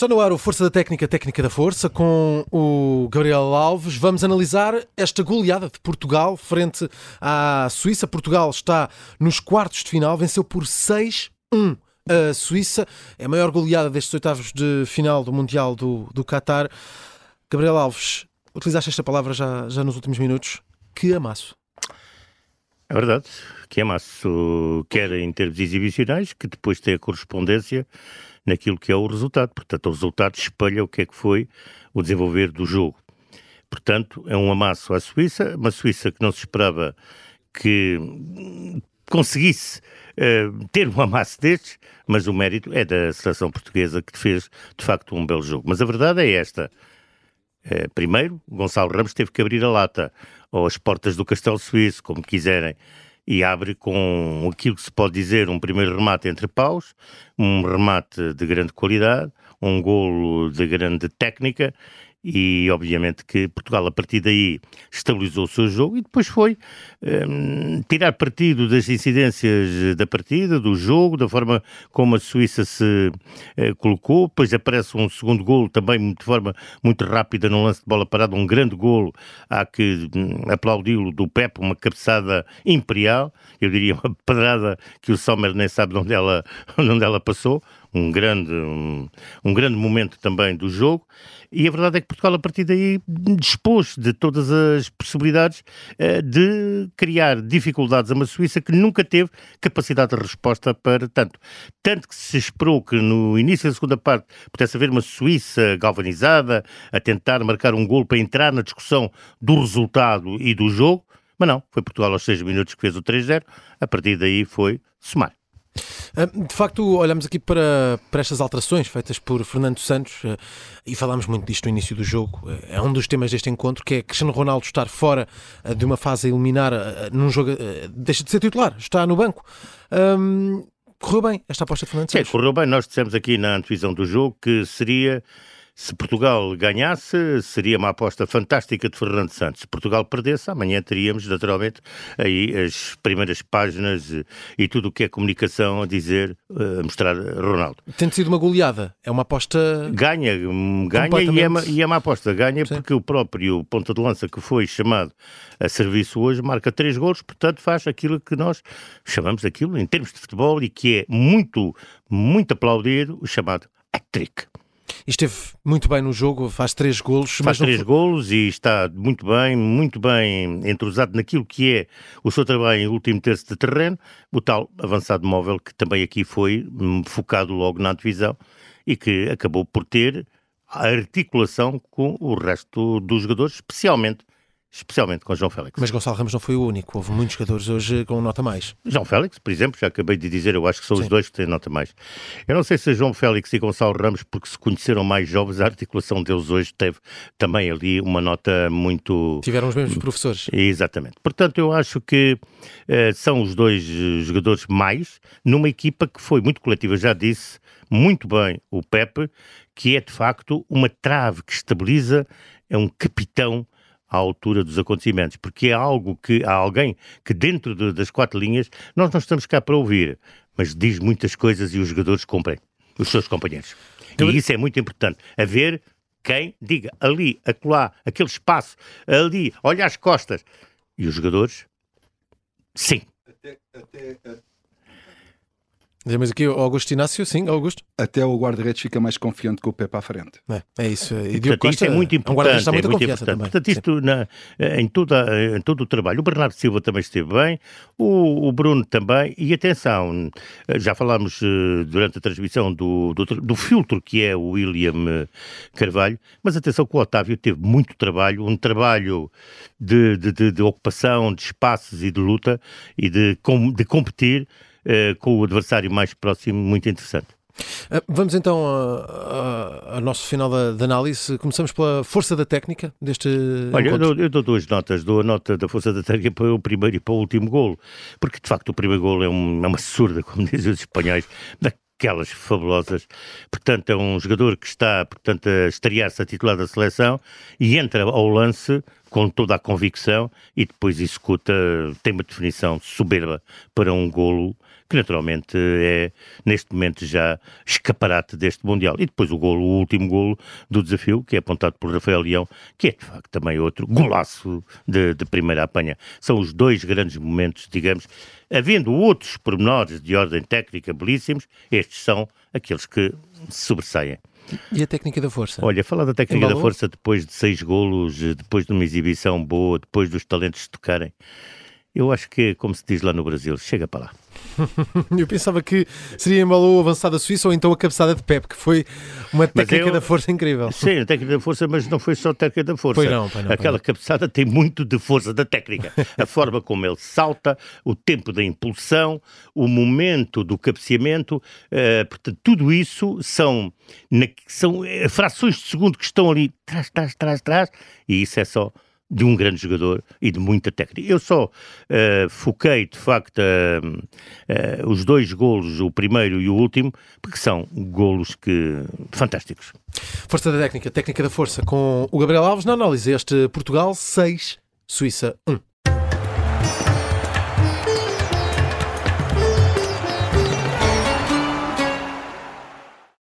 Está no ar o Força da Técnica, Técnica da Força, com o Gabriel Alves. Vamos analisar esta goleada de Portugal frente à Suíça. Portugal está nos quartos de final, venceu por 6-1 a Suíça. É a maior goleada destes oitavos de final do Mundial do, do Qatar. Gabriel Alves, utilizaste esta palavra já, já nos últimos minutos. Que amasso. É verdade, que amasso, quer em termos exibicionais, que depois tem a correspondência naquilo que é o resultado. Portanto, o resultado espelha o que é que foi o desenvolver do jogo. Portanto, é um amasso à Suíça, uma Suíça que não se esperava que conseguisse uh, ter um amasso destes, mas o mérito é da seleção portuguesa que fez, de facto, um belo jogo. Mas a verdade é esta. Uh, primeiro, Gonçalo Ramos teve que abrir a lata, ou as portas do Castelo Suíço, como quiserem, e abre com aquilo que se pode dizer um primeiro remate entre paus, um remate de grande qualidade, um golo de grande técnica e obviamente que Portugal a partir daí estabilizou o seu jogo e depois foi um, tirar partido das incidências da partida, do jogo, da forma como a Suíça se uh, colocou, depois aparece um segundo golo também de forma muito rápida no lance de bola parada, um grande golo, há que um, aplaudi-lo do Pepe, uma cabeçada imperial, eu diria uma pedrada que o Sommer nem sabe onde ela, onde ela passou, um grande, um, um, grande momento também do jogo, e a verdade é que Portugal, a partir daí, dispôs de todas as possibilidades uh, de criar dificuldades a uma Suíça que nunca teve capacidade de resposta para tanto. Tanto que se esperou que no início da segunda parte pudesse haver uma Suíça galvanizada, a tentar marcar um gol para entrar na discussão do resultado e do jogo, mas não, foi Portugal aos 6 minutos que fez o 3-0, a partir daí foi somar. Ah, de facto, olhamos aqui para, para estas alterações feitas por Fernando Santos ah, e falámos muito disto no início do jogo. Ah, é um dos temas deste encontro que é Cristiano Ronaldo estar fora de uma fase a eliminar num jogo, deixa de ser titular, está no banco. Correu bem esta aposta de Fernando Santos? Sim, correu bem. Nós dissemos aqui na antevisão do jogo que seria se Portugal ganhasse, seria uma aposta fantástica de Fernando Santos. Se Portugal perdesse, amanhã teríamos, naturalmente, aí as primeiras páginas e tudo o que é comunicação a dizer, a mostrar Ronaldo. Tem sido uma goleada, é uma aposta. Ganha, ganha e, é uma, e é uma aposta. Ganha Sim. porque o próprio ponta de lança que foi chamado a serviço hoje marca três golos, portanto faz aquilo que nós chamamos aquilo, em termos de futebol, e que é muito, muito aplaudido, o chamado hat-trick. E esteve muito bem no jogo, faz três golos. Faz três foi... golos e está muito bem, muito bem entrosado naquilo que é o seu trabalho em último terço de terreno, o tal avançado móvel que também aqui foi hum, focado logo na divisão e que acabou por ter a articulação com o resto dos jogadores, especialmente especialmente com João Félix. Mas Gonçalo Ramos não foi o único, houve muitos jogadores hoje com nota mais. João Félix, por exemplo, já acabei de dizer, eu acho que são Sim. os dois que têm nota mais. Eu não sei se João Félix e Gonçalo Ramos, porque se conheceram mais jovens, a articulação deles hoje teve também ali uma nota muito... Tiveram os mesmos professores. Exatamente. Portanto, eu acho que uh, são os dois jogadores mais, numa equipa que foi muito coletiva, já disse, muito bem o Pepe, que é de facto uma trave que estabiliza, é um capitão à altura dos acontecimentos, porque é algo que há alguém que dentro de, das quatro linhas nós não estamos cá para ouvir, mas diz muitas coisas e os jogadores cumprem, os seus companheiros. Então, e isso é muito importante, haver quem diga ali, acolá, aquele espaço, ali, olha as costas. E os jogadores, sim. Até, até, mas aqui o Augusto Inácio, sim, Augusto. Até o guarda-redes fica mais confiante com o Pepe à frente. É, é isso. E Portanto, Costa, é muito importante. É, muito importante. Também. Portanto, isto na, em, toda, em todo o trabalho. O Bernardo Silva também esteve bem, o, o Bruno também. E atenção, já falámos uh, durante a transmissão do, do, do, filtro que é o William Carvalho, mas atenção que o Otávio teve muito trabalho, um trabalho de, de, de, de ocupação, de espaços e de luta e de, de competir eh, com o adversário mais próximo, muito interessante. Eh, vamos então ao nosso final da, da, análise. Começamos pela força da técnica deste. Olha, eu dou, eu dou, duas notas. Dou a nota da força da técnica para o primeiro e para o último golo, porque de facto o primeiro golo é, um, é uma surda, como dizem os espanhóis, daquelas fabulosas. Portanto, é um jogador que está portanto, a estrear-se a titular da seleção e entra ao lance com toda a convicção e depois executa, tem uma definição soberba para um golo que naturalmente é, neste momento, já escaparate deste Mundial. E depois o golo, o último golo do desafio, que é apontado por Rafael Leão, que é, de facto, também outro golaço de, de primeira apanha. São os dois grandes momentos, digamos, havendo outros pormenores de ordem técnica belíssimos, estes são aqueles que sobressaem. E a técnica da força? Olha, falar da técnica Embalou? da força depois de seis golos, depois de uma exibição boa, depois dos talentos tocarem, eu acho que, como se diz lá no Brasil, chega para lá. eu pensava que seria embalou o avançado da Suíça ou então a cabeçada de Pep, que foi uma técnica eu, da força incrível. Sim, a técnica da força, mas não foi só a técnica da força. Pois não, pois não, Aquela pois cabeçada tem muito de força da técnica. a forma como ele salta, o tempo da impulsão, o momento do cabeceamento, uh, portanto, tudo isso são, na, são eh, frações de segundo que estão ali, trás, trás, trás, trás, e isso é só de um grande jogador e de muita técnica. Eu só uh, foquei, de facto, uh, uh, os dois golos, o primeiro e o último, porque são golos que fantásticos. Força da técnica, técnica da força, com o Gabriel Alves na análise. Este Portugal 6, Suíça 1.